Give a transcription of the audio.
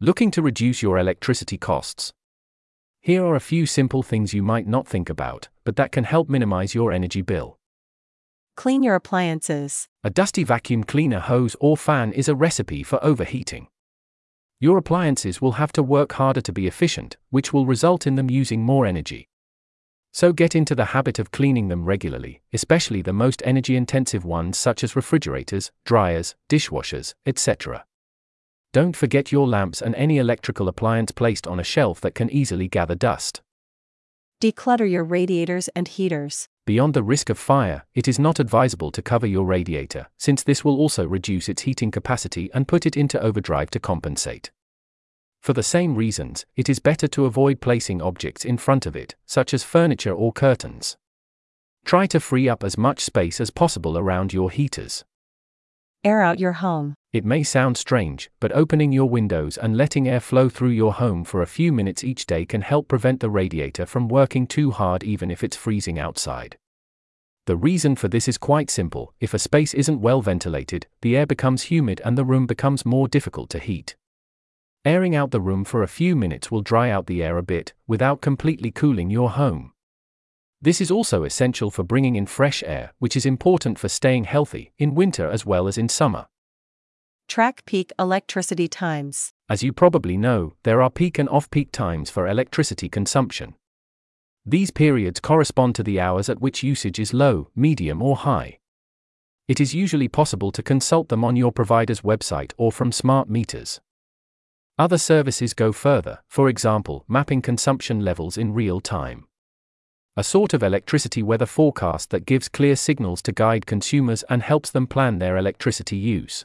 Looking to reduce your electricity costs? Here are a few simple things you might not think about, but that can help minimize your energy bill. Clean your appliances. A dusty vacuum cleaner hose or fan is a recipe for overheating. Your appliances will have to work harder to be efficient, which will result in them using more energy. So get into the habit of cleaning them regularly, especially the most energy intensive ones such as refrigerators, dryers, dishwashers, etc. Don't forget your lamps and any electrical appliance placed on a shelf that can easily gather dust. Declutter your radiators and heaters. Beyond the risk of fire, it is not advisable to cover your radiator, since this will also reduce its heating capacity and put it into overdrive to compensate. For the same reasons, it is better to avoid placing objects in front of it, such as furniture or curtains. Try to free up as much space as possible around your heaters. Air out your home. It may sound strange, but opening your windows and letting air flow through your home for a few minutes each day can help prevent the radiator from working too hard even if it's freezing outside. The reason for this is quite simple if a space isn't well ventilated, the air becomes humid and the room becomes more difficult to heat. Airing out the room for a few minutes will dry out the air a bit, without completely cooling your home. This is also essential for bringing in fresh air, which is important for staying healthy, in winter as well as in summer. Track peak electricity times. As you probably know, there are peak and off peak times for electricity consumption. These periods correspond to the hours at which usage is low, medium, or high. It is usually possible to consult them on your provider's website or from smart meters. Other services go further, for example, mapping consumption levels in real time a sort of electricity weather forecast that gives clear signals to guide consumers and helps them plan their electricity use.